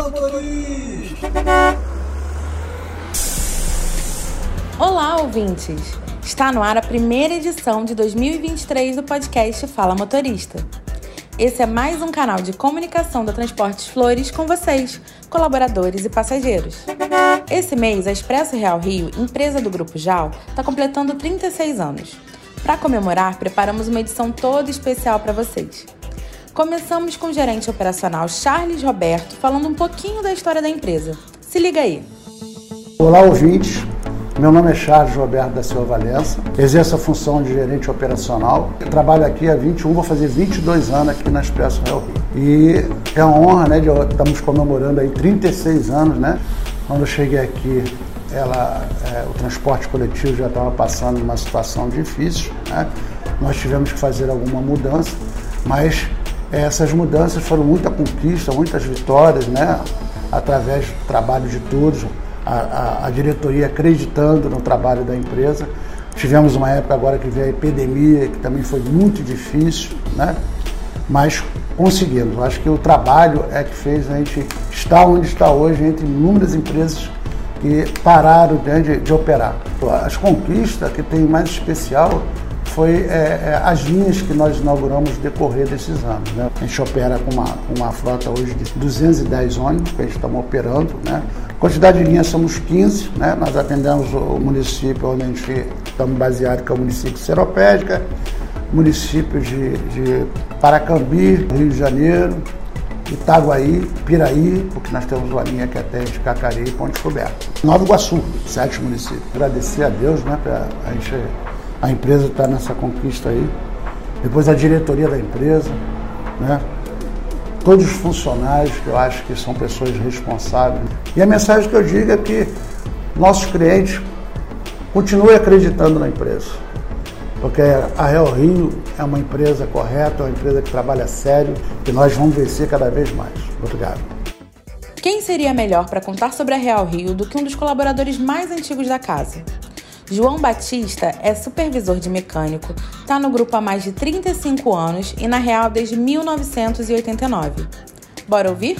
Fala! Olá, ouvintes! Está no ar a primeira edição de 2023 do podcast Fala Motorista. Esse é mais um canal de comunicação da Transportes Flores com vocês, colaboradores e passageiros. Esse mês, a Expresso Real Rio, empresa do Grupo JAL, está completando 36 anos. Para comemorar, preparamos uma edição toda especial para vocês. Começamos com o gerente operacional Charles Roberto falando um pouquinho da história da empresa. Se liga aí. Olá, ouvintes. Meu nome é Charles Roberto da Silva Valença, exerço a função de gerente operacional. Trabalho aqui há 21, vou fazer 22 anos aqui na Expresso Real Rio. E é uma honra, né, de, estamos comemorando aí 36 anos, né? Quando eu cheguei aqui, ela, é, o transporte coletivo já estava passando uma situação difícil, né? Nós tivemos que fazer alguma mudança, mas essas mudanças foram muita conquista, muitas vitórias, né? Através do trabalho de todos, a, a, a, diretoria acreditando no trabalho da empresa. Tivemos uma época agora que veio a epidemia, que também foi muito difícil, né? mas conseguimos. Acho que o trabalho é que fez a gente estar onde está hoje, entre inúmeras empresas que pararam de, de operar. As conquistas que tem mais especial foi é, é, as linhas que nós inauguramos decorrer desses anos. Né? A gente opera com uma, uma frota hoje de 210 ônibus que a gente está operando. Né? Quantidade de linhas somos 15, né? nós atendemos o município onde a gente estamos baseados, que é o município de Seropédica, municípios de, de Paracambi, Rio de Janeiro, Itaguaí, Piraí, porque nós temos uma linha que atende Cacareí e Ponte Coberta. Nova Iguaçu, sete municípios. Agradecer a Deus, né, pra a gente a empresa está nessa conquista aí. Depois a diretoria da empresa, né? todos os funcionários, que eu acho que são pessoas responsáveis. E a mensagem que eu digo é que nossos clientes continuem acreditando na empresa. Porque a Real Rio é uma empresa correta, é uma empresa que trabalha sério e nós vamos vencer cada vez mais. Obrigado. Quem seria melhor para contar sobre a Real Rio do que um dos colaboradores mais antigos da casa? João Batista é supervisor de mecânico, está no grupo há mais de 35 anos e na Real desde 1989. Bora ouvir?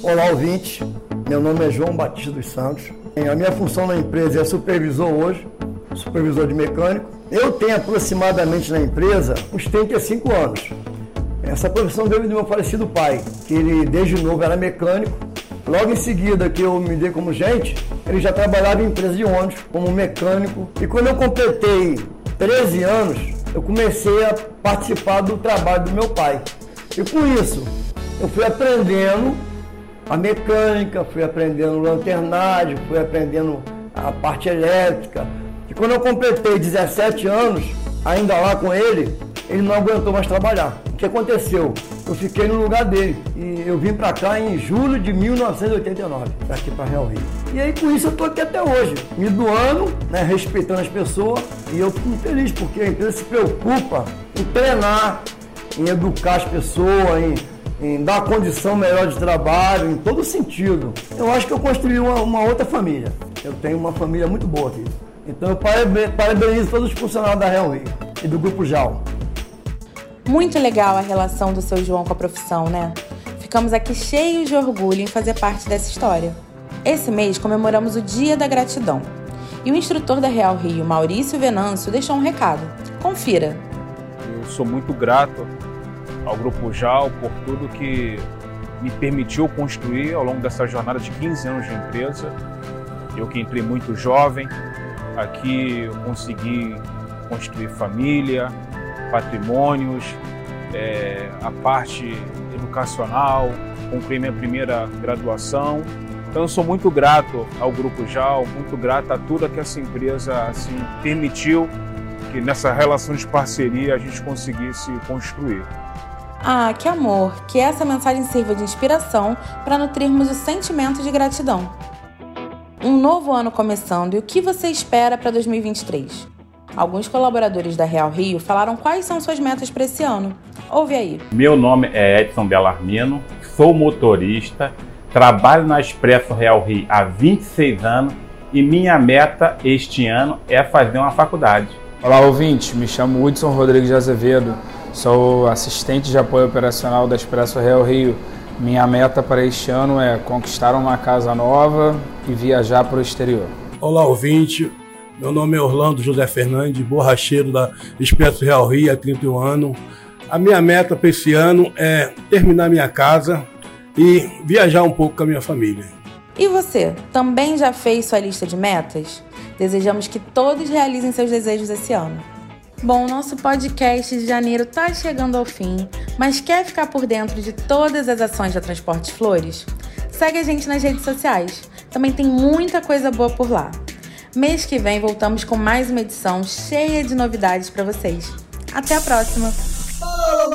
Olá, ouvinte. Meu nome é João Batista dos Santos. A minha função na empresa é supervisor hoje, supervisor de mecânico. Eu tenho aproximadamente na empresa uns 35 anos. Essa profissão veio do meu falecido pai, que ele desde novo era mecânico Logo em seguida que eu me dei como gente, ele já trabalhava em empresa de ônibus como mecânico. E quando eu completei 13 anos, eu comecei a participar do trabalho do meu pai. E com isso, eu fui aprendendo a mecânica, fui aprendendo lanternagem, fui aprendendo a parte elétrica. E quando eu completei 17 anos, ainda lá com ele, ele não aguentou mais trabalhar. O que aconteceu? Eu fiquei no lugar dele e eu vim para cá em julho de 1989, aqui para Real Rio. E aí com isso eu estou aqui até hoje, me doando, né, respeitando as pessoas e eu fico feliz porque a empresa se preocupa em treinar, em educar as pessoas, em, em dar condição melhor de trabalho, em todo sentido. Eu acho que eu construí uma, uma outra família. Eu tenho uma família muito boa aqui. Então eu parabenizo todos os funcionários da Real Rio e do Grupo JAL. Muito legal a relação do seu João com a profissão, né? Ficamos aqui cheios de orgulho em fazer parte dessa história. Esse mês comemoramos o Dia da Gratidão. E o instrutor da Real Rio, Maurício Venâncio, deixou um recado. Confira. Eu sou muito grato ao Grupo JAL por tudo que me permitiu construir ao longo dessa jornada de 15 anos de empresa. Eu que entrei muito jovem, aqui eu consegui construir família, patrimônios, é, a parte educacional, concluí minha primeira graduação. Então eu sou muito grato ao Grupo JAL, muito grato a tudo que essa empresa assim, permitiu que nessa relação de parceria a gente conseguisse construir. Ah, que amor! Que essa mensagem sirva de inspiração para nutrirmos o sentimento de gratidão. Um novo ano começando e o que você espera para 2023? Alguns colaboradores da Real Rio falaram quais são suas metas para esse ano. Ouve aí. Meu nome é Edson Bellarmino, sou motorista, trabalho na Expresso Real Rio há 26 anos e minha meta este ano é fazer uma faculdade. Olá, ouvinte. Me chamo Hudson Rodrigues de Azevedo, sou assistente de apoio operacional da Expresso Real Rio Minha meta para este ano é conquistar uma casa nova e viajar para o exterior. Olá, ouvinte. Meu nome é Orlando José Fernandes, borracheiro da Expresso Real Rio há 31 anos. A minha meta para esse ano é terminar minha casa e viajar um pouco com a minha família. E você, também já fez sua lista de metas? Desejamos que todos realizem seus desejos esse ano. Bom, nosso podcast de janeiro está chegando ao fim, mas quer ficar por dentro de todas as ações da Transportes Flores? Segue a gente nas redes sociais. Também tem muita coisa boa por lá. Mês que vem voltamos com mais uma edição cheia de novidades para vocês. Até a próxima! Fala!